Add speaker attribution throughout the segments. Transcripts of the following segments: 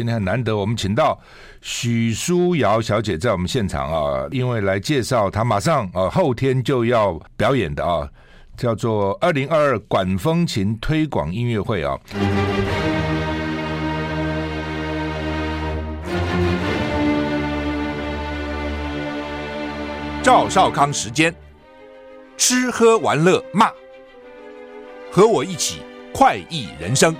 Speaker 1: 今天很难得，我们请到许书瑶小姐在我们现场啊，因为来介绍她马上啊后天就要表演的啊，叫做二零二二管风琴推广音乐会啊。
Speaker 2: 赵少康时间，吃喝玩乐骂，和我一起快意人生。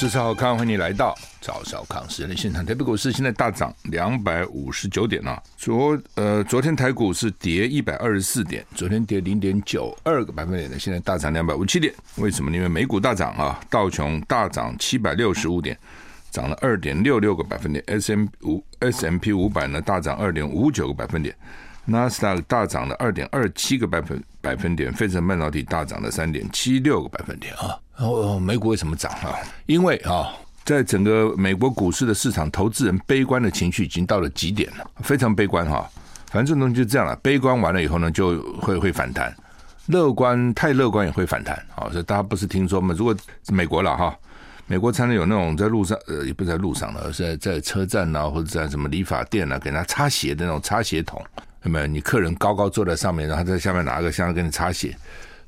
Speaker 1: 是赵少康，欢迎你来到赵少康时间的现场。台北股市现在大涨两百五十九点啊，昨呃昨天台股是跌一百二十四点，昨天跌零点九二个百分点的，现在大涨两百五七点。为什么？因为美股大涨啊，道琼大涨七百六十五点。涨了二点六六个百分点，S M 五 S M P 五百呢大涨二点五九个百分点，纳斯达克大涨了二点二七个百分百分点，费城半导体大涨了三点七六个百分点啊。哦，美股为什么涨啊？因为啊，在整个美国股市的市场，投资人悲观的情绪已经到了极点了，非常悲观哈。反正这东西就这样了，悲观完了以后呢，就会会反弹；乐观太乐观也会反弹啊。所以大家不是听说吗？如果美国了哈。美国常常有那种在路上，呃，也不在路上了，而是在在车站啊，或者在什么理发店啊，给他擦鞋的那种擦鞋桶，那么？你客人高高坐在上面，然后在下面拿个箱子给你擦鞋。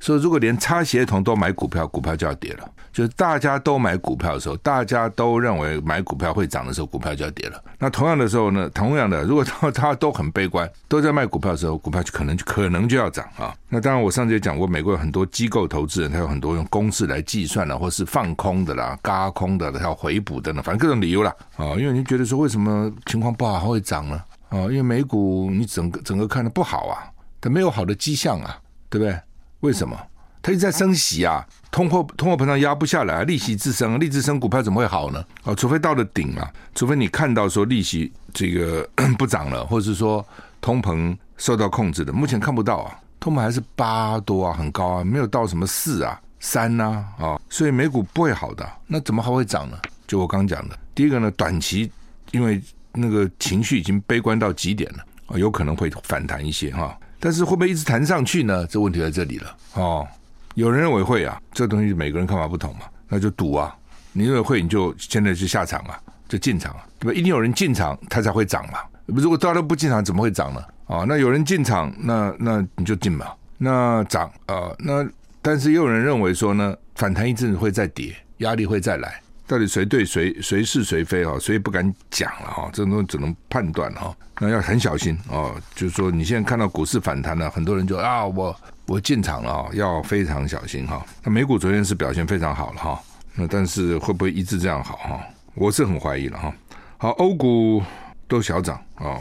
Speaker 1: 所以，如果连擦鞋童都买股票，股票就要跌了。就是大家都买股票的时候，大家都认为买股票会涨的时候，股票就要跌了。那同样的时候呢，同样的，如果他他都很悲观，都在卖股票的时候，股票就可能可能就要涨啊。那当然，我上次也讲过，美国有很多机构投资人，他有很多用公式来计算的，或是放空的啦、轧空的，还有回补的呢，反正各种理由啦啊。因为你觉得说，为什么情况不好还会涨呢？啊，因为美股你整个整个看的不好啊，它没有好的迹象啊，对不对？为什么？它一直在升息啊，通货通货膨胀压不下来，利息自升，利息自升，股票怎么会好呢？哦，除非到了顶啊，除非你看到说利息这个 不涨了，或者是说通膨受到控制的，目前看不到啊，通膨还是八多啊，很高啊，没有到什么四啊、三呐啊，哦，所以美股不会好的，那怎么还会涨呢？就我刚讲的，第一个呢，短期因为那个情绪已经悲观到极点了，哦，有可能会反弹一些哈，但是会不会一直弹上去呢？这问题在这里了，哦。有人认为会啊，这东西每个人看法不同嘛，那就赌啊。你认为会，你就现在就下场啊，就进场啊，对吧？一定有人进场，它才会涨嘛。如果大家都不进场，怎么会涨呢？啊，那有人进场，那那你就进嘛。那涨啊，那但是也有人认为说呢，反弹一阵子会再跌，压力会再来。到底谁对谁谁是谁非啊？谁也不敢讲了哈，这种东西只能判断哈。那要很小心哦。就是说，你现在看到股市反弹了，很多人就啊，我我进场了啊，要非常小心哈。那美股昨天是表现非常好了哈，那但是会不会一直这样好哈？我是很怀疑了哈。好，欧股都小涨啊，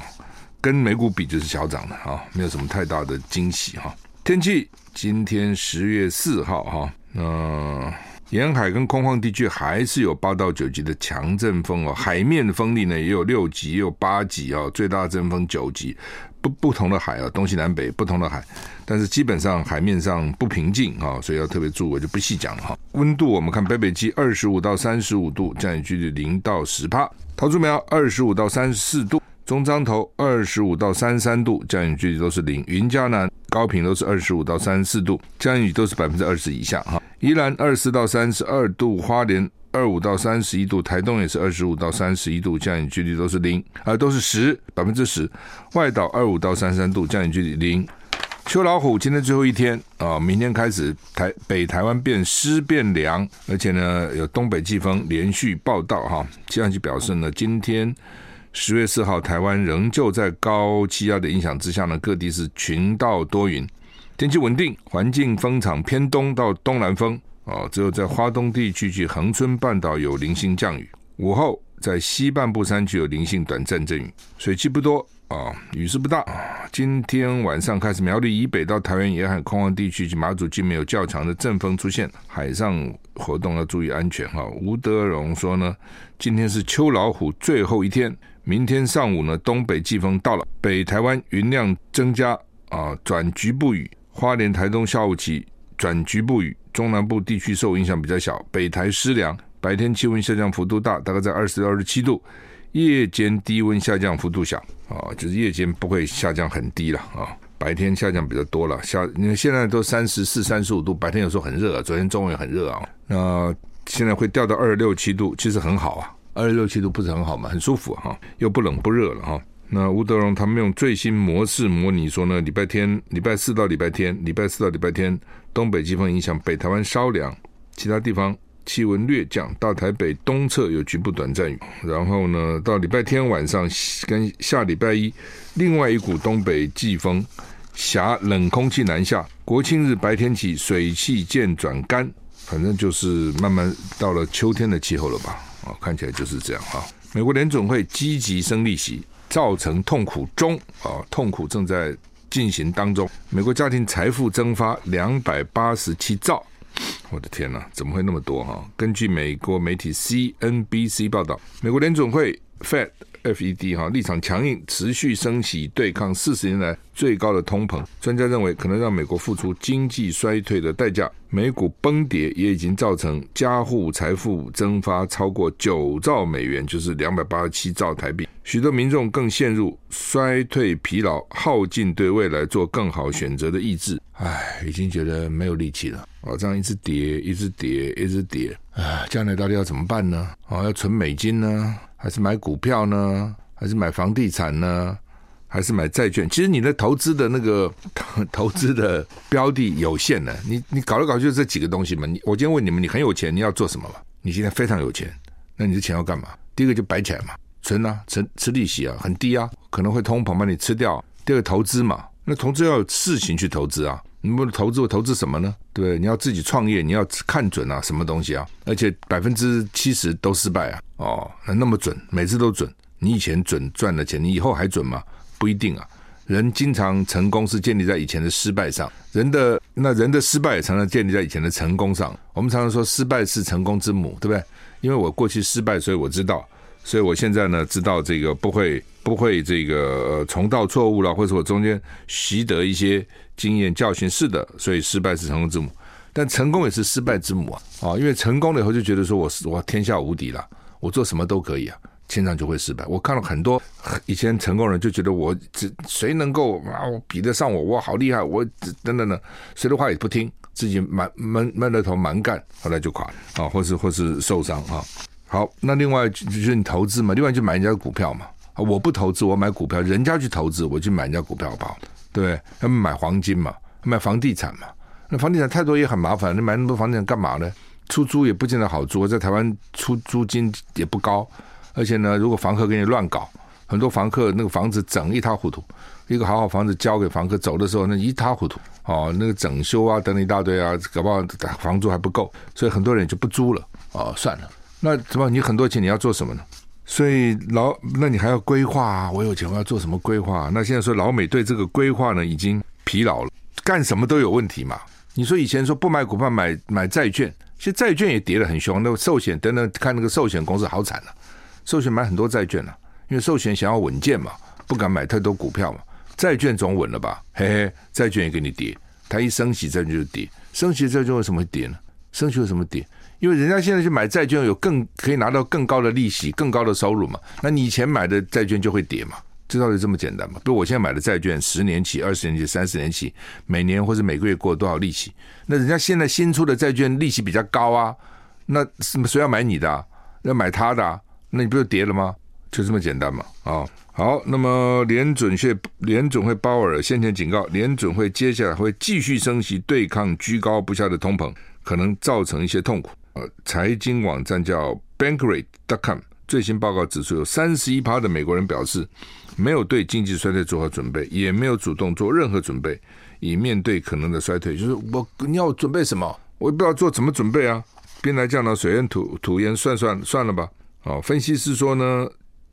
Speaker 1: 跟美股比就是小涨的啊，没有什么太大的惊喜哈。天气今天十月四号哈，那。沿海跟空旷地区还是有八到九级的强阵风哦，海面的风力呢也有六级，也有八级哦，最大阵风九级，不不同的海啊，东西南北不同的海，但是基本上海面上不平静啊，所以要特别注意，我就不细讲了哈。温度我们看北北基二十五到三十五度，降雨几率零到十帕，桃竹苗二十五到三十四度，中彰投二十五到三十三度，降雨几率都是零，云嘉南、高屏都是二十五到三十四度，降雨都是百分之二十以下哈。宜兰二十四到三十二度，花莲二五到三十一度，台东也是二十五到三十一度，降雨几率都是零，啊，都是十百分之十。外岛二五到三三度，降雨几率零。秋老虎今天最后一天啊，明天开始台北台湾变湿变凉，而且呢有东北季风连续报道哈。气象局表示呢，今天十月四号台湾仍旧在高气压的影响之下呢，各地是晴到多云。天气稳定，环境风场偏东到东南风啊，只有在花东地区及恒春半岛有零星降雨。午后在西半部山区有零星短暂阵雨，水汽不多啊，雨势不大。今天晚上开始，苗栗以北到台湾沿海空旷地区及马祖均没有较强的阵风出现，海上活动要注意安全哈。吴德荣说呢，今天是秋老虎最后一天，明天上午呢，东北季风到了，北台湾云量增加啊，转局部雨。花莲、台东下午起转局部雨，中南部地区受影响比较小。北台湿凉，白天气温下降幅度大，大概在二十到二十七度。夜间低温下降幅度小，啊，就是夜间不会下降很低了啊。白天下降比较多了。下因为现在都三十四、三十五度，白天有时候很热啊，昨天中午也很热啊。那现在会掉到二十六七度，其实很好啊，二十六七度不是很好吗？很舒服哈、啊，又不冷不热了哈、那吴德荣他们用最新模式模拟说呢，礼拜天、礼拜四到礼拜天、礼拜四到礼拜天，东北季风影响北台湾稍凉，其他地方气温略降，到台北东侧有局部短暂雨。然后呢，到礼拜天晚上跟下礼拜一，另外一股东北季风挟冷空气南下，国庆日白天起水汽渐转干，反正就是慢慢到了秋天的气候了吧？啊，看起来就是这样哈。美国联总会积极升利息。造成痛苦中啊，痛苦正在进行当中。美国家庭财富蒸发两百八十七兆，我的天哪，怎么会那么多哈？根据美国媒体 CNBC 报道，美国联总会 Fed。FED 哈立场强硬，持续升息对抗四十年来最高的通膨。专家认为，可能让美国付出经济衰退的代价。美股崩跌也已经造成家户财富蒸发超过九兆美元，就是两百八十七兆台币。许多民众更陷入衰退疲劳，耗尽对未来做更好选择的意志。唉，已经觉得没有力气了。哦，这样一直跌，一直跌，一直跌。唉，将来到底要怎么办呢？哦，要存美金呢？还是买股票呢？还是买房地产呢？还是买债券？其实你的投资的那个 投资的标的有限的，你你搞来搞去就这几个东西嘛。你我今天问你们，你很有钱，你要做什么嘛？你现在非常有钱，那你的钱要干嘛？第一个就摆起来嘛，存啊，存吃利息啊，很低啊，可能会通膨把你吃掉。第二个投资嘛，那投资要有事情去投资啊。你不投资，我投资什么呢？对，你要自己创业，你要看准啊，什么东西啊？而且百分之七十都失败啊！哦，那那么准，每次都准。你以前准赚了钱，你以后还准吗？不一定啊。人经常成功是建立在以前的失败上，人的那人的失败也常常建立在以前的成功上。我们常常说失败是成功之母，对不对？因为我过去失败，所以我知道，所以我现在呢知道这个不会不会这个重蹈错误了，或者我中间习得一些。经验教训是的，所以失败是成功之母，但成功也是失败之母啊！啊，因为成功了以后就觉得说我是我天下无敌了，我做什么都可以啊，经常就会失败。我看了很多以前成功人就觉得我这谁能够啊，我比得上我，我好厉害，我等等等，谁的话也不听，自己蛮闷闷着头蛮干，后来就垮了啊，或是或是受伤啊。好，那另外就是你投资嘛，另外就买人家的股票嘛，我不投资，我买股票，人家去投资，我去买人家股票好不好？对，他们买黄金嘛，买房地产嘛。那房地产太多也很麻烦，你买那么多房地产干嘛呢？出租也不见得好租，在台湾出租金也不高，而且呢，如果房客给你乱搞，很多房客那个房子整一塌糊涂，一个好好房子交给房客走的时候，那一塌糊涂哦，那个整修啊等一大堆啊，搞不好房租还不够，所以很多人就不租了哦，算了。那怎么你很多钱你要做什么呢？所以老，那你还要规划啊？我有钱，我要做什么规划？那现在说老美对这个规划呢，已经疲劳了，干什么都有问题嘛。你说以前说不买股票买买债券，其实债券也跌得很凶。那寿险等等，看那个寿险公司好惨啊，寿险买很多债券啊，因为寿险想要稳健嘛，不敢买太多股票嘛。债券总稳了吧？嘿嘿，债券也给你跌，它一升息债券就跌，升息债券为什么会跌呢？升息为什么跌？因为人家现在去买债券，有更可以拿到更高的利息、更高的收入嘛。那你以前买的债券就会跌嘛？这道理这么简单嘛？比如我现在买的债券，十年期、二十年期、三十年期，每年或者每个月过多少利息？那人家现在新出的债券利息比较高啊，那什么谁要买你的啊？要买他的啊？那你不就跌了吗？就这么简单嘛？啊，好，那么联准会联准会鲍尔先前警告，联准会接下来会继续升息，对抗居高不下的通膨，可能造成一些痛苦。财经网站叫 Bankrate.com 最新报告指出，有三十一趴的美国人表示没有对经济衰退做好准备，也没有主动做任何准备以面对可能的衰退。就是我你要准备什么？我也不知道做怎么准备啊！兵来将挡，水淹土土掩，算算算了吧。啊，分析师说呢，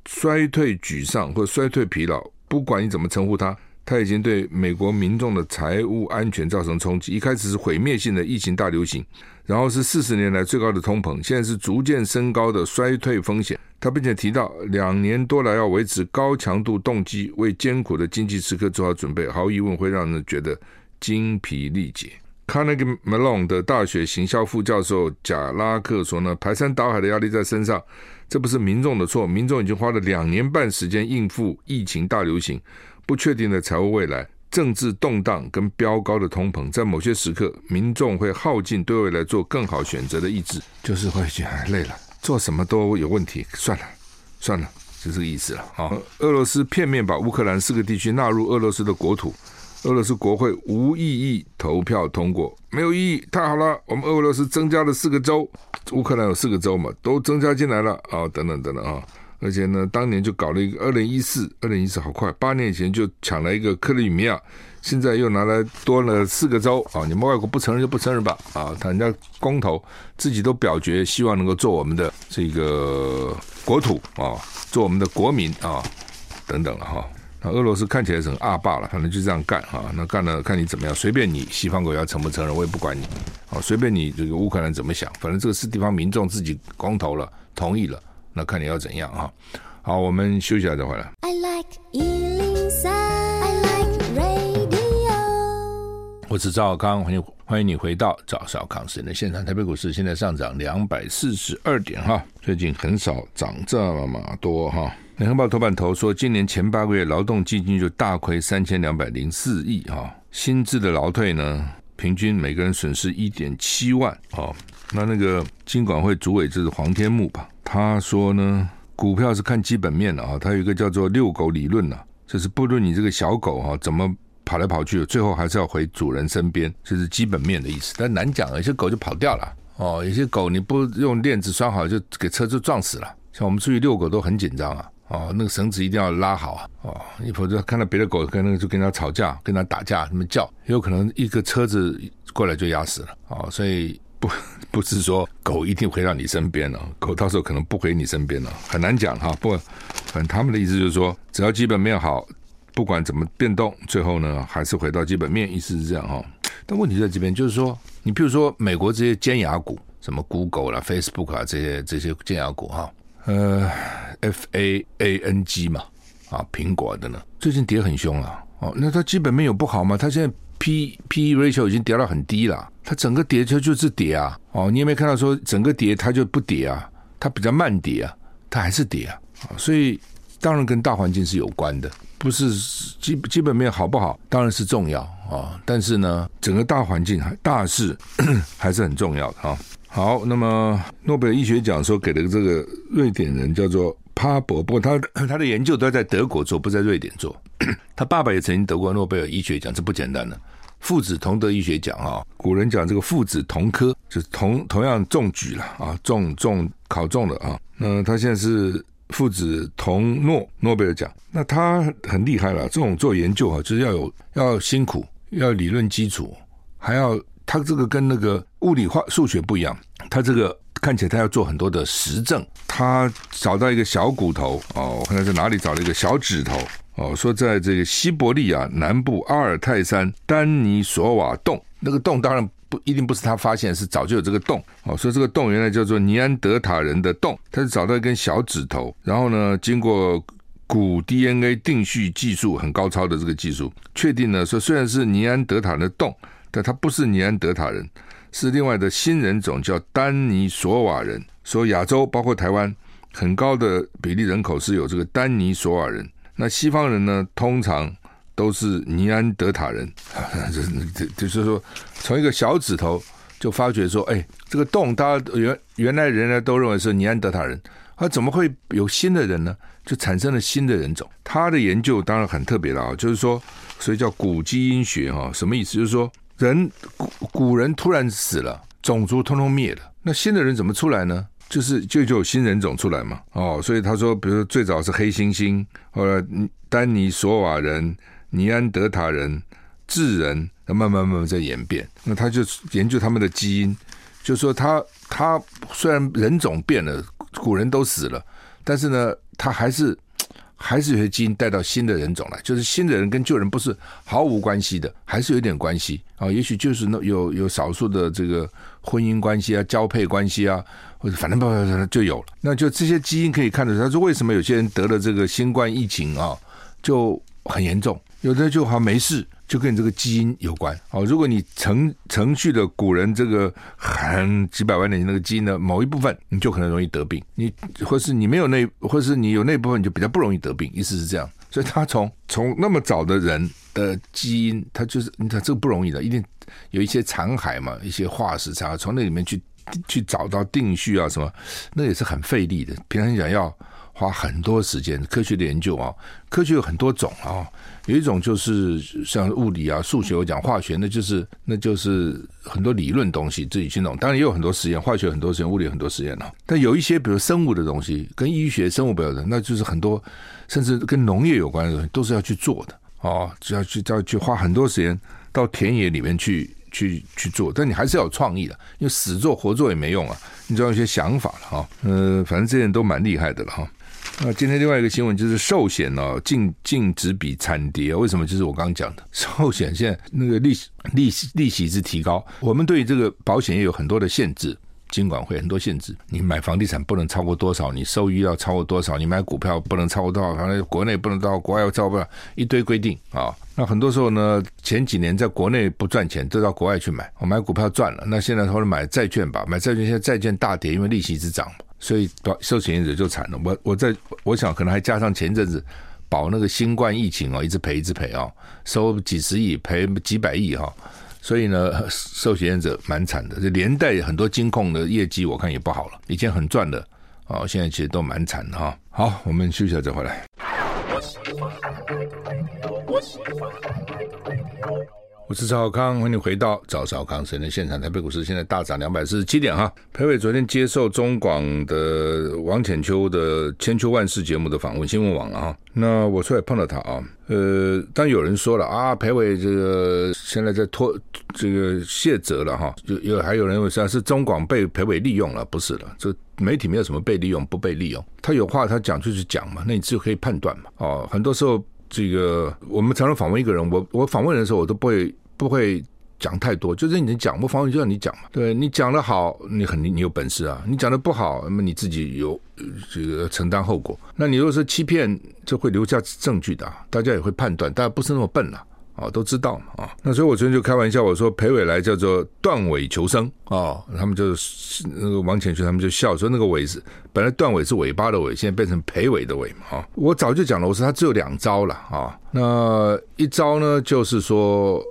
Speaker 1: 衰退沮丧或衰退疲劳，不管你怎么称呼它。他已经对美国民众的财务安全造成冲击。一开始是毁灭性的疫情大流行，然后是四十年来最高的通膨，现在是逐渐升高的衰退风险。他并且提到，两年多来要维持高强度动机，为艰苦的经济时刻做好准备，毫无疑问会让人觉得精疲力竭。Carnegie Mellon 的大学行销副教授贾拉克说呢，排山倒海的压力在身上，这不是民众的错，民众已经花了两年半时间应付疫情大流行。不确定的财务未来，政治动荡跟飙高的通膨，在某些时刻，民众会耗尽对未来做更好选择的意志，就是会觉得累了，做什么都有问题，算了，算了，就这个意思了啊。俄罗斯片面把乌克兰四个地区纳入俄罗斯的国土，俄罗斯国会无异议投票通过，没有异议，太好了，我们俄罗斯增加了四个州，乌克兰有四个州嘛，都增加进来了啊，等等等等啊。而且呢，当年就搞了一个二零一四，二零一四好快，八年前就抢了一个克里米亚，现在又拿来多了四个州啊！你们外国不承认就不承认吧啊！他人家公投自己都表决，希望能够做我们的这个国土啊，做我们的国民啊，等等了哈。那俄罗斯看起来是很二霸了，反正就这样干哈。那干了看你怎么样，随便你西方国家承不承认，我也不管你啊，随便你这个乌克兰怎么想，反正这个是地方民众自己公投了，同意了。那看你要怎样啊？好，我们休息一下再回来。I like 103, I like radio。我是赵少康，欢迎欢迎你回到赵少康时间的现场。台北股市现在上涨两百四十二点哈，最近很少涨这么多哈。联合报头版头说，今年前八个月劳动基金就大亏三千两百零四亿哈，薪资的劳退呢，平均每个人损失一点七万啊。那那个金管会主委就是黄天牧吧？他说呢，股票是看基本面的啊。他有一个叫做“遛狗理论”呢，就是不论你这个小狗哈怎么跑来跑去，最后还是要回主人身边，这是基本面的意思。但难讲，有些狗就跑掉了哦，有些狗你不用链子拴好，就给车子撞死了。像我们出去遛狗都很紧张啊，哦，那个绳子一定要拉好啊，哦，你否则看到别的狗跟那个就跟他吵架，跟他打架，那么叫，有可能一个车子过来就压死了哦，所以。不，不是说狗一定回到你身边了，狗到时候可能不回你身边了，很难讲哈。不，反正他们的意思就是说，只要基本面好，不管怎么变动，最后呢还是回到基本面，意思是这样哈。但问题在这边，就是说，你比如说美国这些尖牙股，什么 Google 啦、Facebook 啊这些这些尖牙股哈，呃，F A A N G 嘛，啊，苹果的呢，最近跌很凶啊。哦，那它基本面有不好吗？它现在。P P E ratio 已经跌到很低了，它整个跌就就是跌啊，哦，你有没有看到说整个跌它就不跌啊，它比较慢跌啊，它还是跌啊，所以当然跟大环境是有关的，不是基基本面好不好当然是重要。啊，但是呢，整个大环境还大势 还是很重要的哈。好，那么诺贝尔医学奖说给了这个瑞典人叫做帕博，不过他 他的研究都在德国做，不在瑞典做。他爸爸也曾经得过诺贝尔医学奖，这不简单的。父子同得医学奖啊！古人讲这个父子同科，就是同同样中举了啊，中中考中了啊。那他现在是父子同诺诺贝尔奖，那他很厉害了。这种做研究啊，就是要有要辛苦，要理论基础，还要他这个跟那个物理化数学不一样，他这个看起来他要做很多的实证。他找到一个小骨头哦，我看他在哪里找了一个小指头。哦，说在这个西伯利亚南部阿尔泰山丹尼索瓦洞，那个洞当然不一定不是他发现，是早就有这个洞。哦，说这个洞原来叫做尼安德塔人的洞，他是找到一根小指头，然后呢，经过骨 DNA 定序技术很高超的这个技术，确定了说虽然是尼安德塔的洞，但他不是尼安德塔人，是另外的新人种叫丹尼索瓦人。说亚洲包括台湾很高的比例人口是有这个丹尼索瓦人。那西方人呢，通常都是尼安德塔人，这就是说，从一个小指头就发觉说，哎，这个洞，大家原原来人呢都认为是尼安德塔人，他怎么会有新的人呢？就产生了新的人种。他的研究当然很特别了啊，就是说，所以叫古基因学哈，什么意思？就是说，人古古人突然死了，种族通通灭了，那新的人怎么出来呢？就是就就有新人种出来嘛，哦，所以他说，比如说最早是黑猩猩，后来丹尼索瓦人、尼安德塔人、智人，慢慢慢慢在演变。那他就研究他们的基因，就说他他虽然人种变了，古人都死了，但是呢，他还是。还是有些基因带到新的人种来，就是新的人跟旧人不是毫无关系的，还是有点关系啊。也许就是那有有少数的这个婚姻关系啊、交配关系啊，或者反正不就有了。那就这些基因可以看得出，他说为什么有些人得了这个新冠疫情啊，就很严重，有的就好没事。就跟你这个基因有关哦。如果你程程序的古人这个很几百万年那个基因的某一部分，你就可能容易得病。你或是你没有那，或是你有那部分，你就比较不容易得病。意思是这样。所以他从从那么早的人的基因，他就是你看这个不容易的，一定有一些残骸嘛，一些化石残骸，从那里面去去找到定序啊什么，那也是很费力的。平常讲要。花很多时间科学的研究啊，科学有很多种啊，有一种就是像物理啊、数学，我讲化学，那就是那就是很多理论东西自己去弄。当然也有很多实验，化学很多实验，物理很多实验啊。但有一些比如生物的东西，跟医学、生物不有的，那就是很多甚至跟农业有关的东西，都是要去做的哦，只要去要去花很多时间到田野里面去去去做。但你还是要有创意的，因为死做活做也没用啊，你总要有一些想法了哈。嗯，反正这些人都蛮厉害的了哈。那今天另外一个新闻就是寿险哦，净净值比惨跌，为什么？就是我刚刚讲的 寿险现在那个利息利息利息是提高，我们对于这个保险也有很多的限制，监管会很多限制，你买房地产不能超过多少，你收益要超过多少，你买股票不能超过多少，反正国内不能到国外要超过一堆规定啊。那很多时候呢，前几年在国内不赚钱，都到国外去买，我买股票赚了，那现在或者买债券吧，买债券现在债券大跌，因为利息一直涨。所以保寿险者就惨了。我我在我想可能还加上前阵子保那个新冠疫情哦，一直赔一直赔哦，收几十亿赔几百亿哈。所以呢，寿险者蛮惨的。这连带很多金控的业绩我看也不好了。以前很赚的哦，现在其实都蛮惨的哈。好，我们休息一下再回来。我是赵少康，欢迎回到赵少康时间的现场。台北股市现在大涨两百四十七点哈。裴伟昨天接受中广的王浅秋的《千秋万世》节目的访问，新闻网了哈。那我出来碰到他啊，呃，当有人说了啊，裴伟这个现在在脱这个卸责了哈，有有还有人认为说是中广被裴伟利用了，不是了，这媒体没有什么被利用不被利用，他有话他讲就是讲嘛，那你就可以判断嘛。哦，很多时候。这个我们常常访问一个人，我我访问的时候，我都不会不会讲太多，就是你讲，我访问就让你讲嘛。对，你讲的好，你肯定你有本事啊；你讲的不好，那么你自己有这个承担后果。那你如果是欺骗，就会留下证据的，大家也会判断，大家不是那么笨了。哦，都知道嘛啊，那所以我昨天就开玩笑，我说裴伟来叫做断尾求生啊，他们就那个王浅秋他们就笑说那个尾是本来断尾是尾巴的尾，现在变成裴伟的尾嘛啊。我早就讲了，我说他只有两招了啊，那一招呢就是说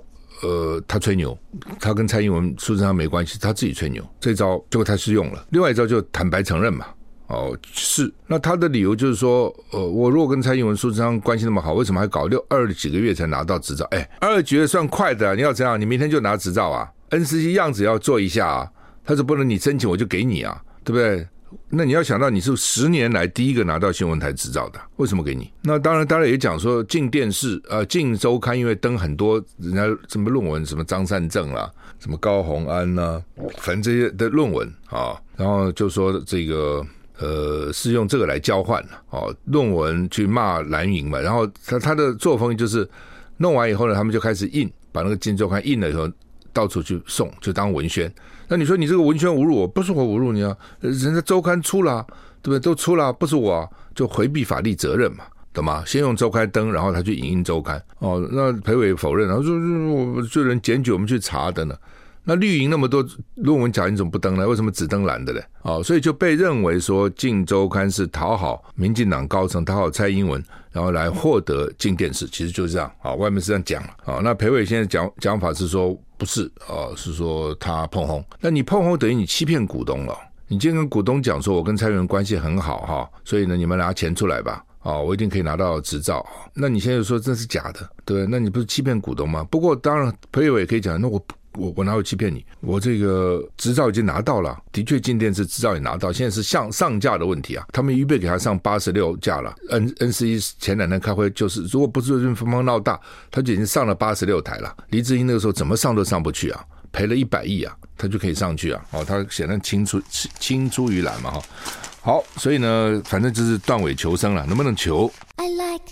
Speaker 1: 呃他吹牛，他跟蔡英文苏贞昌没关系，他自己吹牛，这招结果他是用了，另外一招就坦白承认嘛。哦，是，那他的理由就是说，呃，我如果跟蔡英文、苏贞昌关系那么好，为什么还搞六二几个月才拿到执照？哎，二几个月算快的，你要怎样？你明天就拿执照啊？NCC 样子要做一下啊，他说不能你申请我就给你啊，对不对？那你要想到你是十年来第一个拿到新闻台执照的，为什么给你？那当然，当然也讲说，进电视呃，进周刊因为登很多人家什么论文，什么张善政啦，什么高虹安呐、反正这些的论文啊，然后就说这个。呃，是用这个来交换哦，论文去骂蓝营嘛，然后他他的作风就是弄完以后呢，他们就开始印，把那个《金周刊》印了以后，到处去送，就当文宣。那你说你这个文宣侮辱我，不是我侮辱你啊？人家周刊出了，对不对？都出了，不是我，就回避法律责任嘛，懂吗？先用周刊登，然后他去影印周刊。哦，那裴伟否认，然后说我就人检举，我们去查的呢。那绿营那么多论文假，你怎么不登呢？为什么只登蓝的呢？哦，所以就被认为说《镜周刊》是讨好民进党高层，讨好蔡英文，然后来获得进电视，其实就是这样。啊，外面是这样讲了。啊，那裴伟现在讲讲法是说不是，啊，是说他碰红。那你碰红等于你欺骗股东了。你今天跟股东讲说，我跟蔡英文关系很好哈，所以呢，你们拿钱出来吧，啊，我一定可以拿到执照。那你现在说这是假的，对？那你不是欺骗股东吗？不过当然，裴伟也可以讲，那我。我我哪有欺骗你？我这个执照已经拿到了，的确，进电视执照也拿到，现在是上上架的问题啊。他们预备给他上八十六架了。N N C 前两天开会就是，如果不是因为风风闹大，他就已经上了八十六台了。黎智英那个时候怎么上都上不去啊，赔了一百亿啊，他就可以上去啊。哦，他显然青出青出于蓝嘛哈。好，所以呢，反正就是断尾求生了，能不能求？I like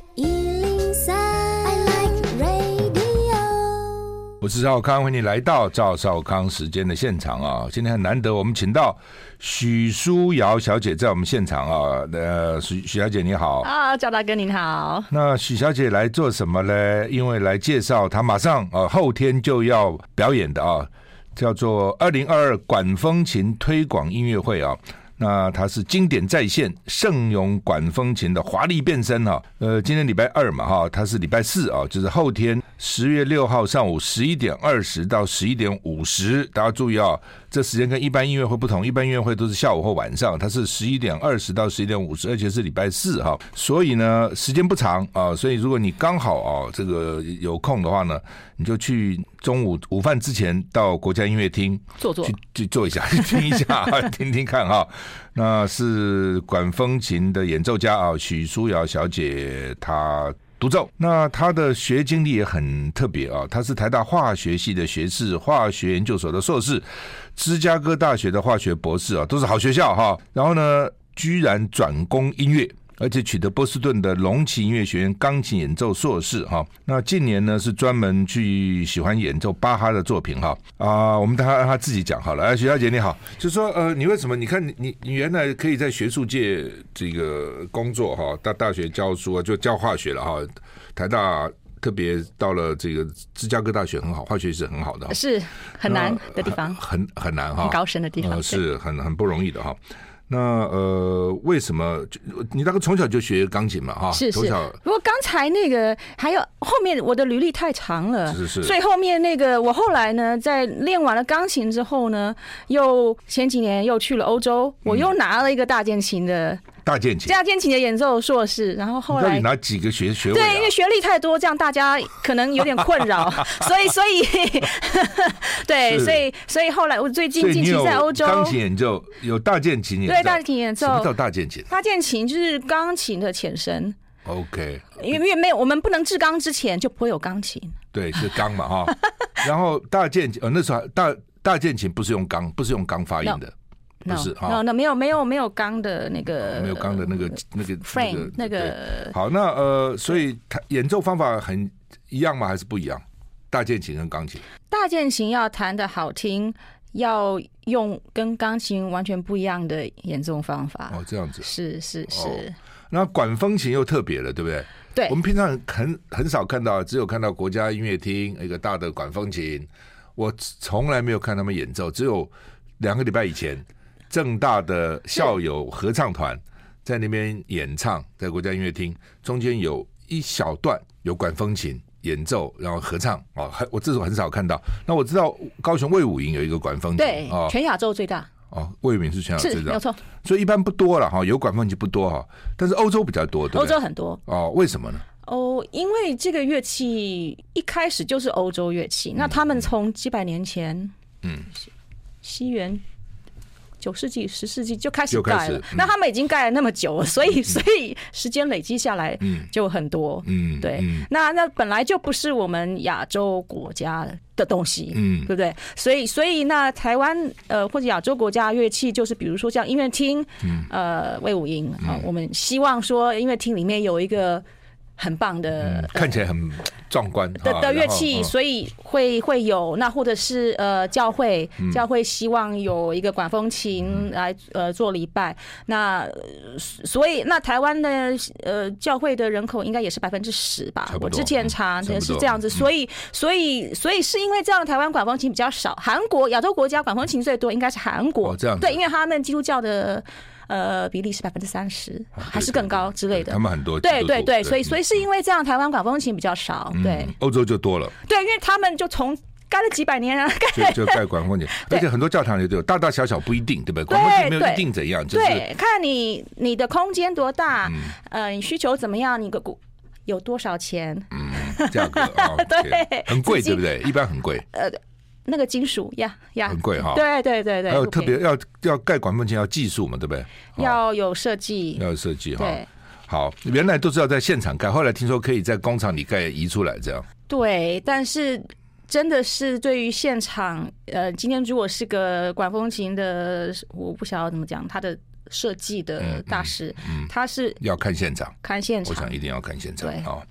Speaker 1: 我是赵康，欢迎你来到赵少康时间的现场啊！今天很难得，我们请到许淑瑶小姐在我们现场啊。呃，许许小姐你好
Speaker 3: 啊，赵大哥您好。
Speaker 1: 那许小姐来做什么呢？因为来介绍她马上呃后天就要表演的啊，叫做二零二二管风琴推广音乐会啊。那它是经典再现，圣咏管风琴的华丽变身哈。呃，今天礼拜二嘛哈，它是礼拜四啊，就是后天十月六号上午十一点二十到十一点五十，大家注意啊，这时间跟一般音乐会不同，一般音乐会都是下午或晚上，它是十一点二十到十一点五十，而且是礼拜四哈，所以呢时间不长啊，所以如果你刚好啊这个有空的话呢，你就去中午午饭之前到国家音乐厅
Speaker 3: 坐坐
Speaker 1: 去去坐一下，听一下，听听看哈。那是管风琴的演奏家啊，许书瑶小姐她独奏。那他的学经历也很特别啊，他是台大化学系的学士，化学研究所的硕士，芝加哥大学的化学博士啊，都是好学校哈。然后呢，居然转攻音乐。而且取得波士顿的龙崎音乐学院钢琴演奏硕士哈，那近年呢是专门去喜欢演奏巴哈的作品哈啊，我们等下让他自己讲好了。哎，徐小姐你好，就说呃，你为什么？你看你你原来可以在学术界这个工作哈，大大学教书啊，就教化学了哈。台大特别到了这个芝加哥大学很好，化学是很好的，
Speaker 3: 是很难的地方，
Speaker 1: 很很难哈，
Speaker 3: 很高深的地方，
Speaker 1: 是很很不容易的哈。那呃，为什么就你大概从小就学钢琴嘛？哈，
Speaker 3: 是是。不过刚才那个还有后面我的履历太长了，
Speaker 1: 是是。
Speaker 3: 所以后面那个我后来呢，在练完了钢琴之后呢，又前几年又去了欧洲，我又拿了一个大键琴的。
Speaker 1: 大键琴，
Speaker 3: 大键琴的演奏硕士，然后后来
Speaker 1: 你拿几个学学位？
Speaker 3: 对，因为学历太多，这样大家可能有点困扰，所以所以对，所以 所以后来我最近近期在欧洲
Speaker 1: 钢琴演奏有大键琴演奏，
Speaker 3: 对，大键琴演奏。
Speaker 1: 什么叫大键琴？
Speaker 3: 大键琴就是钢琴的前身。
Speaker 1: OK，
Speaker 3: 因为因为没有我们不能制钢之前就不会有钢琴。
Speaker 1: 对，是钢嘛哈。然后大键琴，呃，那时候大大键琴不是用钢，不是用钢发音的。不是啊，
Speaker 3: 那没有没有没有钢的那个，
Speaker 1: 没有钢的那个那个
Speaker 3: frame 那个。
Speaker 1: 好，那呃，所以弹演奏方法很一样吗？还是不一样？大键琴跟钢琴，
Speaker 3: 大键琴要弹的好听，要用跟钢琴完全不一样的演奏方法。
Speaker 1: 哦，这样子，
Speaker 3: 是是是。
Speaker 1: 那管风琴又特别了，对不对？
Speaker 3: 对，
Speaker 1: 我们平常很很少看到，只有看到国家音乐厅一个大的管风琴，我从来没有看他们演奏，只有两个礼拜以前。政大的校友合唱团在那边演唱，在国家音乐厅中间有一小段有管风琴演奏，然后合唱哦，我这种很少看到。那我知道高雄卫武营有一个管风琴，
Speaker 3: 对，全亚洲最大
Speaker 1: 哦，卫武营是全亚洲最大，
Speaker 3: 没有错。
Speaker 1: 所以一般不多了哈，有管风琴不多哈，但是欧洲比较多，对，
Speaker 3: 欧洲很多
Speaker 1: 哦，为什么呢？
Speaker 3: 哦，因为这个乐器一开始就是欧洲乐器，那他们从几百年前，嗯，西元。九世纪、十世纪就开始盖了，那他们已经盖了那么久了，所以所以时间累积下来就很多。嗯，对。那那本来就不是我们亚洲国家的东西，嗯，对不对？所以所以那台湾呃或者亚洲国家乐器，就是比如说像音乐厅，呃，魏武营啊，我们希望说音乐厅里面有一个。很棒的，
Speaker 1: 嗯、看起来很壮观
Speaker 3: 的的乐器，所以会会有那或者是呃教会教会希望有一个管风琴来呃做礼拜，那所以那台湾的呃教会的人口应该也是百分之十吧，我之前查也是这样子，所以所以所以是因为这样台湾管风琴比较少，韩国亚洲国家管风琴最多应该是韩国，这样对，因为他们基督教的。呃，比例是百分之三十，还是更高之类的。
Speaker 1: 他们很多，
Speaker 3: 对对对，所以所以是因为这样，台湾管风琴比较少。对，
Speaker 1: 欧洲就多了。
Speaker 3: 对，因为他们就从盖了几百年啊，
Speaker 1: 盖就盖管风琴，而且很多教堂里都有，大大小小不一定，对不对？管风琴没有一定怎样，就是
Speaker 3: 看你你的空间多大，呃，你需求怎么样，你个有多少钱，
Speaker 1: 嗯，价格 对，很贵，对不对？一般很贵。呃。
Speaker 3: 那个金属呀呀。
Speaker 1: 很贵哈，
Speaker 3: 对对对对，
Speaker 1: 还有特别要要盖管风琴要技术嘛，对不对？
Speaker 3: 要有设计，
Speaker 1: 要有设计哈。好，原来都是要在现场盖，后来听说可以在工厂里盖移出来这样。
Speaker 3: 对，但是真的是对于现场，呃，今天如果是个管风琴的，我不晓得怎么讲，他的设计的大师，嗯，他是
Speaker 1: 要看现场，
Speaker 3: 看现场，
Speaker 1: 我想一定要看现场啊。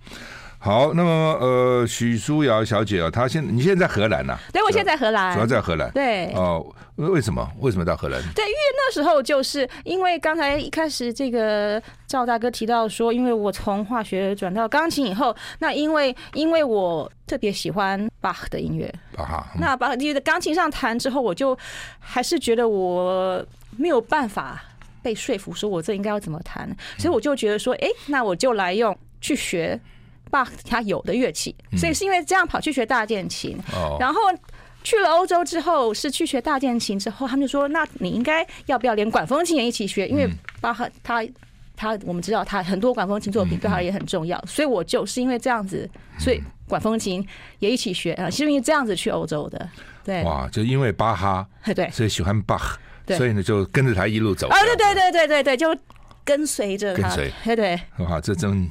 Speaker 1: 好，那么呃，许书瑶小姐啊，她现你现在在荷兰呐？
Speaker 3: 对，我现在在荷兰，
Speaker 1: 主要在荷兰。
Speaker 3: 对
Speaker 1: 哦，为什么？为什么到荷兰？
Speaker 3: 对，因为那时候就是因为刚才一开始这个赵大哥提到说，因为我从化学转到钢琴以后，那因为因为我特别喜欢巴赫的音乐，巴哈，那巴赫的钢琴上弹之后，我就还是觉得我没有办法被说服，说我这应该要怎么弹，所以我就觉得说，哎，那我就来用去学巴赫他有的乐器，所以是因为这样跑去学大键琴，然后去了欧洲之后是去学大键琴之后，他们就说，那你应该要不要连管风琴也一起学？因为巴赫他他我们知道他很多管风琴作品对他也很重要，所以我就是因为这样子，所以管风琴也一起学啊，是因为这样子去欧洲的。对，
Speaker 1: 哇，就因为巴哈，
Speaker 3: 对，
Speaker 1: 所以喜欢巴赫，所以呢就跟着他一路走。
Speaker 3: 啊，对对对对对对，就跟随着他，
Speaker 1: 跟随，
Speaker 3: 对对。
Speaker 1: 哇，这真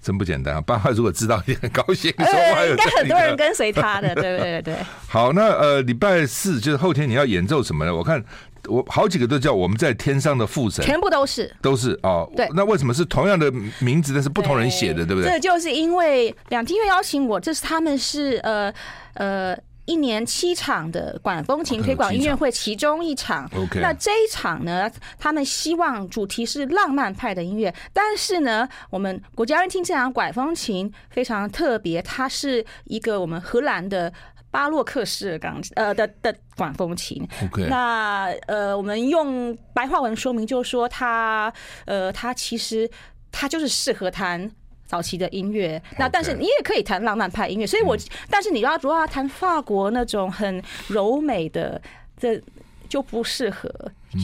Speaker 1: 真不简单啊！爸爸如果知道也很高兴，
Speaker 3: 应该很多人跟随他的，对对对。
Speaker 1: 好，那呃，礼拜四就是后天，你要演奏什么呢？我看我好几个都叫我们在天上的父神，
Speaker 3: 全部都是
Speaker 1: 都是哦。对，那为什么是同样的名字，但是不同人写的，对不对？
Speaker 3: 这就是因为两厅院邀请我，这是他们是呃呃。一年七场的管风琴推广音乐会，其中一场。那这一场呢，他们希望主题是浪漫派的音乐，但是呢，我们国家音乐厅这场管风琴非常特别，它是一个我们荷兰的巴洛克式钢琴呃的的管风琴。那呃，我们用白话文说明，就是说它呃，它其实它就是适合弹。早期的音乐，那但是你也可以弹浪漫派音乐，所以我，但是你要如果要弹法国那种很柔美的，这就不适合。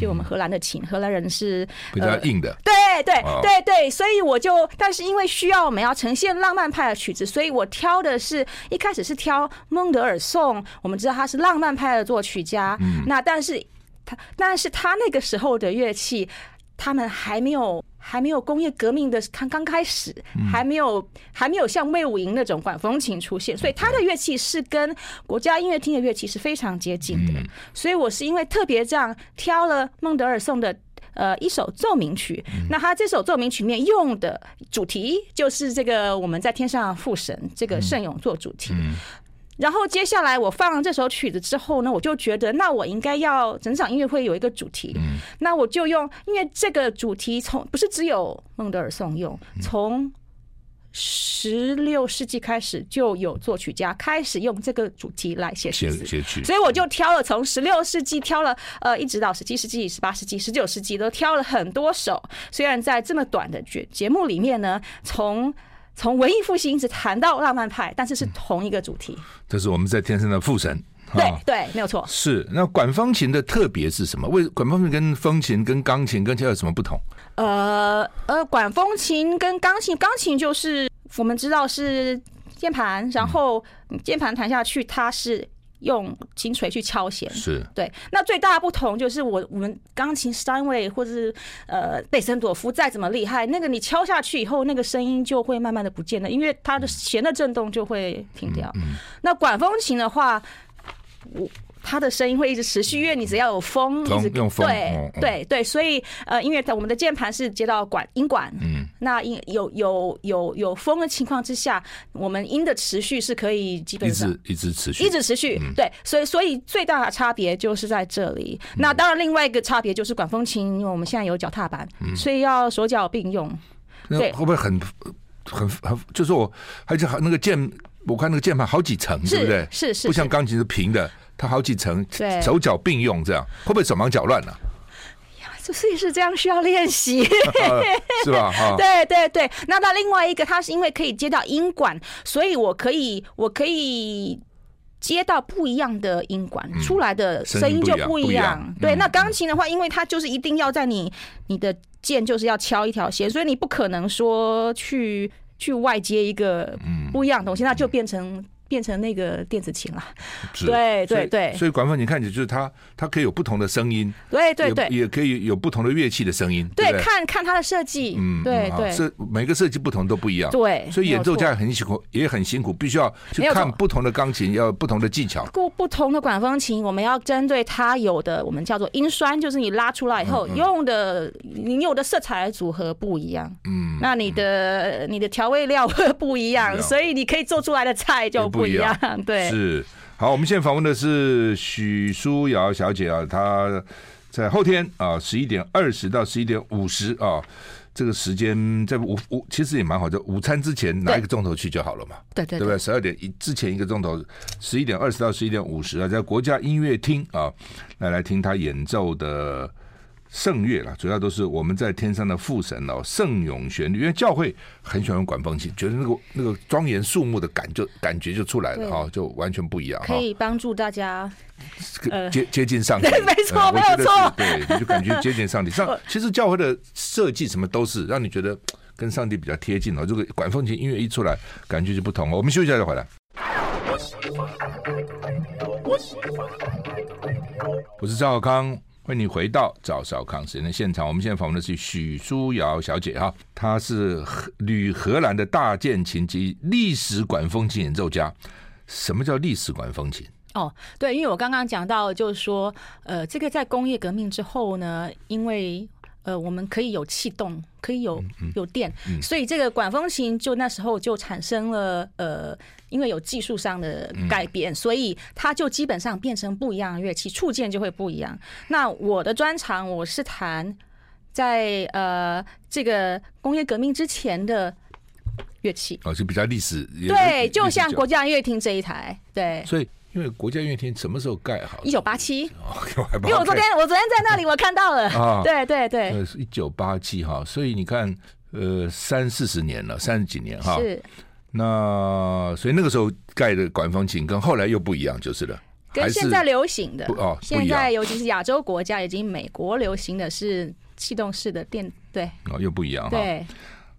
Speaker 3: 就我们荷兰的琴，荷兰人是
Speaker 1: 比较硬的，
Speaker 3: 对对对对，所以我就，但是因为需要我们要呈现浪漫派的曲子，所以我挑的是一开始是挑孟德尔颂，我们知道他是浪漫派的作曲家，那但是他，但是他那个时候的乐器。他们还没有还没有工业革命的刚刚开始，还没有还没有像魏武营那种管风琴出现，所以他的乐器是跟国家音乐厅的乐器是非常接近的。所以我是因为特别这样挑了孟德尔颂的呃一首奏鸣曲，那他这首奏鸣曲里面用的主题就是这个我们在天上父神这个圣咏做主题。然后接下来我放了这首曲子之后呢，我就觉得那我应该要整场音乐会有一个主题，那我就用，因为这个主题从不是只有孟德尔颂用，从十六世纪开始就有作曲家开始用这个主题来写曲子，所以我就挑了从十六世纪挑了呃一直到十七世纪、十八世纪、十九世纪都挑了很多首，虽然在这么短的节节目里面呢，从从文艺复兴一直谈到浪漫派，但是是同一个主题。
Speaker 1: 这是我们在天生的父神。
Speaker 3: 对对，没有错。是
Speaker 1: 那管风琴的特别是什么？为管风琴跟风琴、跟钢琴跟其他有什么不同？
Speaker 3: 呃呃，管风琴跟钢琴，钢琴就是我们知道是键盘，然后键盘弹下去，它是。用琴锤去敲弦，
Speaker 1: 是
Speaker 3: 对。那最大的不同就是我，我我们钢琴三位或者是呃贝森朵夫再怎么厉害，那个你敲下去以后，那个声音就会慢慢的不见了，因为它的弦的震动就会停掉。那管风琴的话，我。它的声音会一直持续，因为你只要有风，一直
Speaker 1: 用风，
Speaker 3: 对对对，所以呃，因为我们的键盘是接到管音管，嗯，那音有有有有风的情况之下，我们音的持续是可以基本上
Speaker 1: 一直一直持续，
Speaker 3: 一直持续，对，所以所以最大的差别就是在这里。那当然，另外一个差别就是管风琴，因为我们现在有脚踏板，所以要手脚并用。
Speaker 1: 对，会不会很很很？就是我而且那个键，我看那个键盘好几层，对不对？
Speaker 3: 是是，
Speaker 1: 不像钢琴是平的。它好几层，手脚并用，这样会不会手忙脚乱呢？
Speaker 3: 呀，所以是这样，需要练习，
Speaker 1: 是吧？
Speaker 3: 对对对。那到另外一个，它是因为可以接到音管，所以我可以，我可以接到不一样的音管，出来的声音就不一样。对，那钢琴的话，因为它就是一定要在你你的键就是要敲一条弦，所以你不可能说去去外接一个不一样的东西，那就变成。变成那个电子琴了，对对对，
Speaker 1: 所以管风琴看起来就是它，它可以有不同的声音，
Speaker 3: 对对。对，
Speaker 1: 也可以有不同的乐器的声音，
Speaker 3: 对，看看它的设计，嗯，对对，
Speaker 1: 设每个设计不同都不一样，
Speaker 3: 对，
Speaker 1: 所以演奏家也很辛苦，也很辛苦，必须要去看不同的钢琴，要不同的技巧，
Speaker 3: 不不同的管风琴，我们要针对它有的我们叫做音栓，就是你拉出来以后用的你有的色彩组合不一样，嗯，那你的你的调味料 会不一样，所以你可以做出来的菜就。不一样，对，
Speaker 1: 是好。我们现在访问的是许淑瑶小姐啊，她在后天啊十一点二十到十一点五十啊，这个时间在午午其实也蛮好，就午餐之前拿一个钟头去就好了嘛，
Speaker 3: 对对，
Speaker 1: 对不对？十二点一之前一个钟头，十一点二十到十一点五十啊，在国家音乐厅啊来来听她演奏的圣乐啦，主要都是我们在天上的父神哦，圣咏旋律。因为教会很喜欢用管风琴，觉得那个那个庄严肃穆的感就感觉就出来了哈，就完全不一样。
Speaker 3: 可以帮助大家
Speaker 1: 接接近上帝，
Speaker 3: 没错，没有错。
Speaker 1: 对，你就感觉接近上帝。上其实教会的设计什么都是让你觉得跟上帝比较贴近哦。这个管风琴音乐一出来，感觉就不同哦。我们休息一下再回来。我是赵少康。欢迎你回到赵少康时间的现场。我们现在访问的是许书瑶小姐哈，她是荷女荷兰的大键琴及历史管风琴演奏家。什么叫历史管风琴？
Speaker 3: 哦，对，因为我刚刚讲到，就是说，呃，这个在工业革命之后呢，因为呃，我们可以有气动，可以有有电，所以这个管风琴就那时候就产生了呃。因为有技术上的改变，所以它就基本上变成不一样的乐器，触键就会不一样。那我的专长，我是弹在呃这个工业革命之前的乐器，
Speaker 1: 哦，就比较历史。
Speaker 3: 对，就像国家音乐厅这一台，对。
Speaker 1: 所以，因为国家音乐厅什么时候盖好？
Speaker 3: 一九八七。因为我昨天我昨天在那里，我看到了。啊，对对对。
Speaker 1: 呃，一九八七哈，所以你看，呃，三四十年了，三十几年哈。是。那所以那个时候盖的管风琴跟后来又不一样，就是了。
Speaker 3: 跟现在流行的哦，现在尤其是亚洲国家以及美国流行的是气动式的电，对
Speaker 1: 哦，又不一样。
Speaker 3: 对，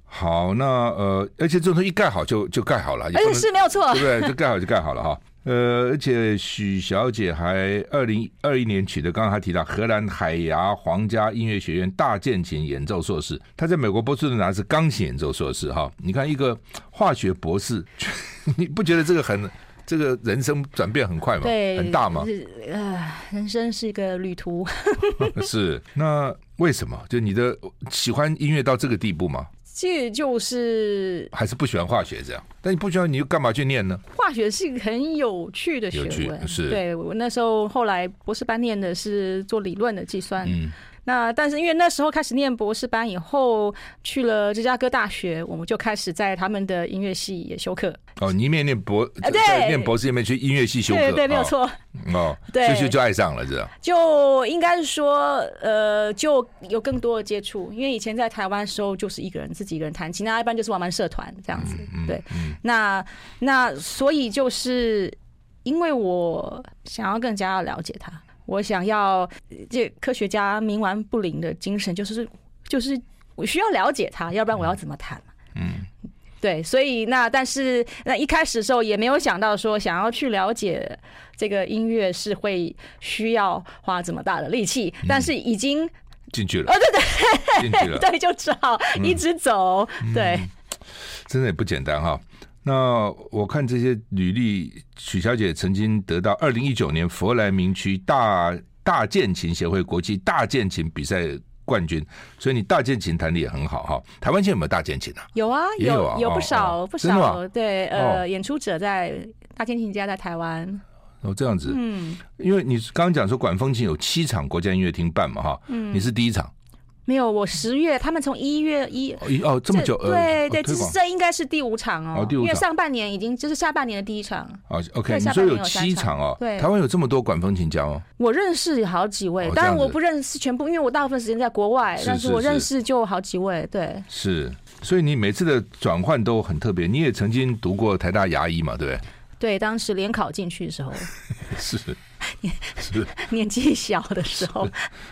Speaker 1: 好，那呃，而且这种东西一盖好就就盖好了，
Speaker 3: 而且是没有错，
Speaker 1: 对不对？就盖好就盖好了哈。呃，而且许小姐还二零二一年取得，刚刚还提到荷兰海牙皇家音乐学院大键琴演奏硕士。她在美国波士顿拿的是钢琴演奏硕士。哈，你看一个化学博士，你不觉得这个很这个人生转变很快吗？
Speaker 3: 对，
Speaker 1: 很大吗？
Speaker 3: 呃，人生是一个旅途。
Speaker 1: 是，那为什么？就你的喜欢音乐到这个地步吗？
Speaker 3: 这就是
Speaker 1: 还是不喜欢化学这样，但你不喜欢，你又干嘛去念呢？
Speaker 3: 化学是一个很有趣的学问，
Speaker 1: 是
Speaker 3: 对，我那时候后来博士班念的是做理论的计算。嗯那但是因为那时候开始念博士班以后，去了芝加哥大学，我们就开始在他们的音乐系也修课。
Speaker 1: 哦，你一面念博，
Speaker 3: 对，
Speaker 1: 念博士一面去音乐系修课，
Speaker 3: 对对，没有错。
Speaker 1: 哦，对，就就爱上了，这样。
Speaker 3: 就应该是说，呃，就有更多的接触，因为以前在台湾的时候就是一个人自己一个人弹琴，那一般就是玩玩社团这样子。对，那那所以就是因为我想要更加要了解他。我想要这科学家冥顽不灵的精神，就是就是我需要了解他，要不然我要怎么谈？嗯，对，所以那但是那一开始的时候也没有想到说想要去了解这个音乐是会需要花这么大的力气，但是已经
Speaker 1: 进去了。
Speaker 3: 哦，对对，进去了，对，就只好一直走。对，
Speaker 1: 真的也不简单哈。那我看这些履历，许小姐曾经得到二零一九年佛莱明区大大键琴协会国际大键琴比赛冠军，所以你大键琴弹的也很好哈。台湾现在有没有大键琴啊？
Speaker 3: 有啊，有有，啊、有不少、哦、不少，对呃，
Speaker 1: 哦、
Speaker 3: 演出者在大键琴家在台湾。
Speaker 1: 哦，这样子，嗯，因为你刚刚讲说管风琴有七场国家音乐厅办嘛哈，嗯，你是第一场。
Speaker 3: 没有，我十月他们从一月一
Speaker 1: 哦这么久，
Speaker 3: 对对，这应该是第五场哦，因为上半年已经就是下半年的第一场。
Speaker 1: 哦，OK，所以有七场哦。对，台湾有这么多管风琴家哦？
Speaker 3: 我认识好几位，当然我不认识全部，因为我大部分时间在国外，但是我认识就好几位。对，
Speaker 1: 是，所以你每次的转换都很特别。你也曾经读过台大牙医嘛？对不对？
Speaker 3: 对，当时联考进去的时候，
Speaker 1: 是
Speaker 3: 是 年纪小的时候，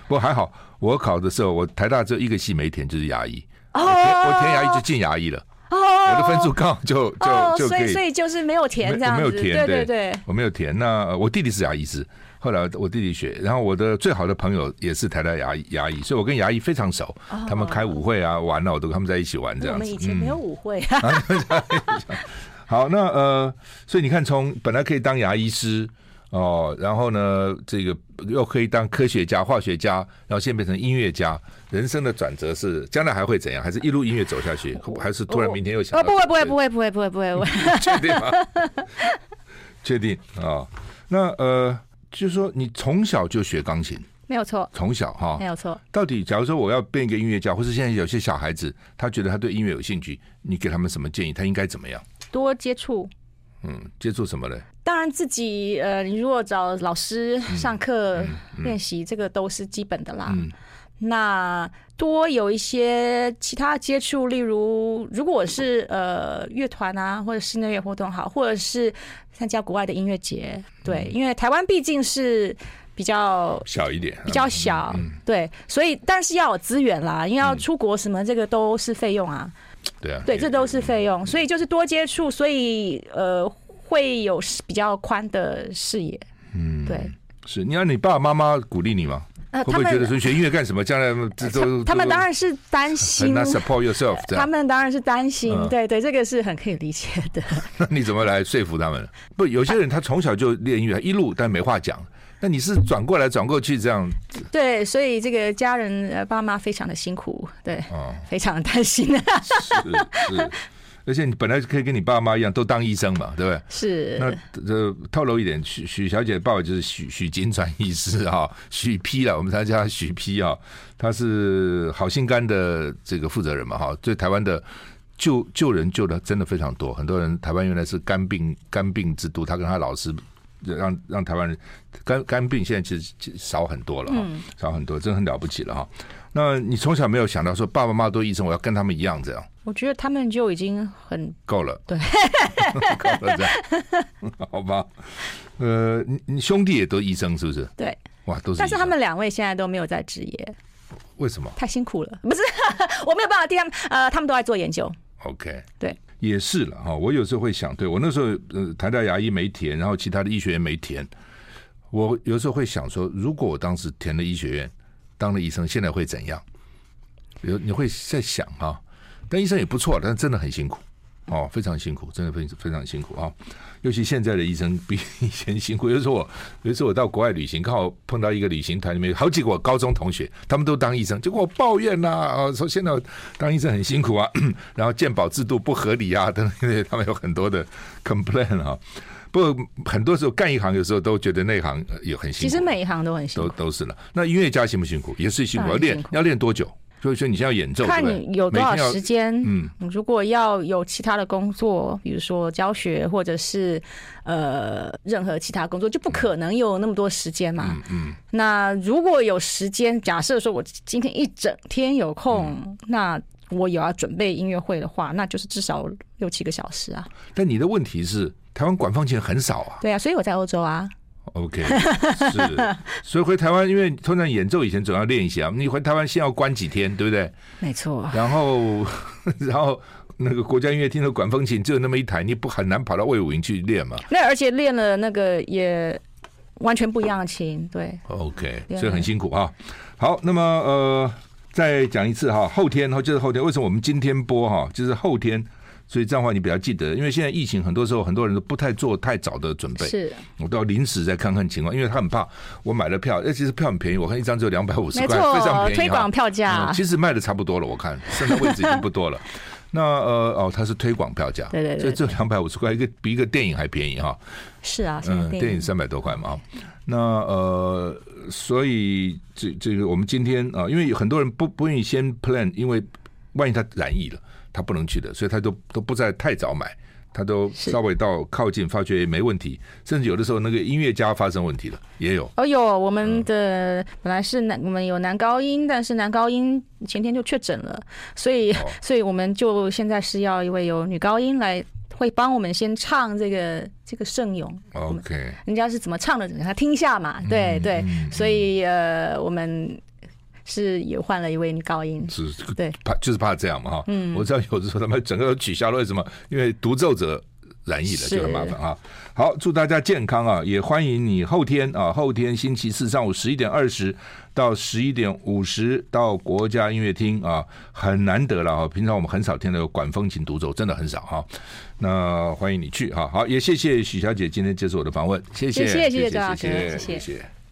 Speaker 1: 不过还好。我考的时候，我台大只有一个系没填，就是牙医。哦填我填牙医就进牙医了。我的分数刚好就就就
Speaker 3: 所以所以就是没有填这样子。
Speaker 1: 没有填，
Speaker 3: 对对对，
Speaker 1: 我没有填。那我弟弟是牙医师，后来我弟弟学，然后我的最好的朋友也是台大牙医牙医，所以我跟牙医非常熟。他们开舞会啊，玩了我都跟他们在一起玩这样子。
Speaker 3: 我们以前没有舞会啊。
Speaker 1: 好，那呃，所以你看，从本来可以当牙医师。哦，然后呢，这个又可以当科学家、化学家，然后现在变成音乐家。人生的转折是将来还会怎样？还是一路音乐走下去？还是突然明天又想？
Speaker 3: 哦，不会，不会，不会，不会，不会，不会，不会。
Speaker 1: 确定吗？确定啊？那呃，就是说你从小就学钢琴，
Speaker 3: 没有错。
Speaker 1: 从小哈，
Speaker 3: 没有错。
Speaker 1: 到底，假如说我要变一个音乐家，或是现在有些小孩子，他觉得他对音乐有兴趣，你给他们什么建议？他应该怎么样？
Speaker 3: 多接触。
Speaker 1: 嗯，接触什么呢？
Speaker 3: 当然自己呃，你如果找老师上课练习，这个都是基本的啦。嗯，那多有一些其他接触，例如如果是呃乐团啊，或者室内乐活动好，或者是参加国外的音乐节，对，因为台湾毕竟是比较
Speaker 1: 小一点，
Speaker 3: 比较小，对，所以但是要有资源啦，因为要出国什么，这个都是费用啊，
Speaker 1: 对啊，
Speaker 3: 对，这都是费用，所以就是多接触，所以呃会有比较宽的视野，嗯，对，
Speaker 1: 是，你让你爸爸妈妈鼓励你吗？会不会觉得说学音乐干什么？将来这都
Speaker 3: 他们当然是担心。
Speaker 1: support yourself，
Speaker 3: 他们当然是担心。对对，这个是很可以理解的。
Speaker 1: 那你怎么来说服他们？不，有些人他从小就练音乐，一路但没话讲。那你是转过来转过去这样？
Speaker 3: 对，所以这个家人爸妈非常的辛苦，对，非常的担心。
Speaker 1: 是是。而且你本来可以跟你爸妈一样都当医生嘛，对不对？
Speaker 3: 是。
Speaker 1: 那这透露一点，许许小姐的爸爸就是许许金传医师哈，许丕了，我们他叫他许丕啊，他是好心肝的这个负责人嘛哈，对台湾的救救人救的真的非常多，很多人台湾原来是肝病肝病之都，他跟他老师让让台湾人肝肝病现在其实少很多了哈，少很多，真的很了不起了哈。那你从小没有想到说爸爸妈妈都医生，我要跟他们一样这样？
Speaker 3: 我觉得他们就已经很
Speaker 1: 够了，
Speaker 3: 对，
Speaker 1: 够了这样，好吧？呃，你你兄弟也都医生是不是？
Speaker 3: 对，
Speaker 1: 哇，都是。
Speaker 3: 但是他们两位现在都没有在职业，
Speaker 1: 为什么？
Speaker 3: 太辛苦了，不是？我没有办法替他们，呃，他们都在做研究。
Speaker 1: OK，
Speaker 3: 对，
Speaker 1: 也是了哈。我有时候会想，对我那时候呃，台大牙医没填，然后其他的医学院没填，我有时候会想说，如果我当时填了医学院，当了医生，现在会怎样？有你会在想哈。但医生也不错，但是真的很辛苦哦，非常辛苦，真的非常非常辛苦啊！尤其现在的医生比以前辛苦。有时候我，有时候我到国外旅行，刚好碰到一个旅行团里面有好几个我高中同学，他们都当医生，就跟我抱怨呐啊，说现在当医生很辛苦啊，然后健保制度不合理啊等等，他们有很多的 complain 啊。不过很多时候干一行，有时候都觉得那行也很辛苦。
Speaker 3: 其实每一行都很辛苦，
Speaker 1: 都都是了。那音乐家辛不辛苦？也是辛苦，要练要练多久？所以说你现在要演奏，看
Speaker 3: 你有多少时间。嗯，如果要有其他的工作，比如说教学或者是呃任何其他工作，就不可能有那么多时间嘛。嗯，嗯，那如果有时间，假设说我今天一整天有空，嗯、那我有要准备音乐会的话，那就是至少六七个小时啊。
Speaker 1: 但你的问题是，台湾管风琴很少啊。
Speaker 3: 对啊，所以我在欧洲啊。
Speaker 1: OK，是，所以回台湾，因为通常演奏以前总要练一下，你回台湾先要关几天，对不对？
Speaker 3: 没错。
Speaker 1: 然后，然后那个国家音乐厅的管风琴只有那么一台，你不很难跑到魏武营去练嘛？
Speaker 3: 那而且练了那个也完全不一样的琴，对。
Speaker 1: OK，所以很辛苦啊。好，那么呃，再讲一次哈，后天，然后就是后天，为什么我们今天播哈，就是后天。所以这样的话你比较记得，因为现在疫情很多时候很多人都不太做太早的准备，
Speaker 3: 是，
Speaker 1: 我都要临时再看看情况，因为他很怕我买了票，哎，其实票很便宜，我看一张只有两百五十
Speaker 3: 块，
Speaker 1: 非常便宜，
Speaker 3: 推广票价、
Speaker 1: 嗯，其实卖的差不多了，我看剩的位置已经不多了。那呃哦，它是推广票价，
Speaker 3: 对对对，
Speaker 1: 所以这两百五十块一个比一个电影还便宜哈。
Speaker 3: 是啊，
Speaker 1: 嗯，电影三百多块嘛。那呃，所以这这个我们今天啊，因为有很多人不不愿意先 plan，因为万一他染疫了。他不能去的，所以他都都不再太早买，他都稍微到靠近，发觉也没问题，甚至有的时候那个音乐家发生问题了，也有。
Speaker 3: 哦，有我们的本来是男，我们有男高音，但是男高音前天就确诊了，所以，哦、所以我们就现在是要一位有女高音来，会帮我们先唱这个这个圣咏。
Speaker 1: OK，
Speaker 3: 人家是怎么唱的，让他听一下嘛。对、嗯、对，所以呃，我们。是也换了一位女高音。
Speaker 1: 是
Speaker 3: 对。
Speaker 1: 怕就是怕这样嘛哈。嗯。我知道有的时候他们整个都取消了为什么因为独奏者染疫了就很麻烦啊好祝大家健康啊也欢迎你后天啊后天星期四上午十一点二十到十一点五十到国家音乐厅啊很难得了哈。平常我们很少听到管风琴独奏真的很少哈。那欢迎你去哈。好也谢谢许小姐今天接受我的访问
Speaker 3: 谢谢谢谢谢谢。谢谢。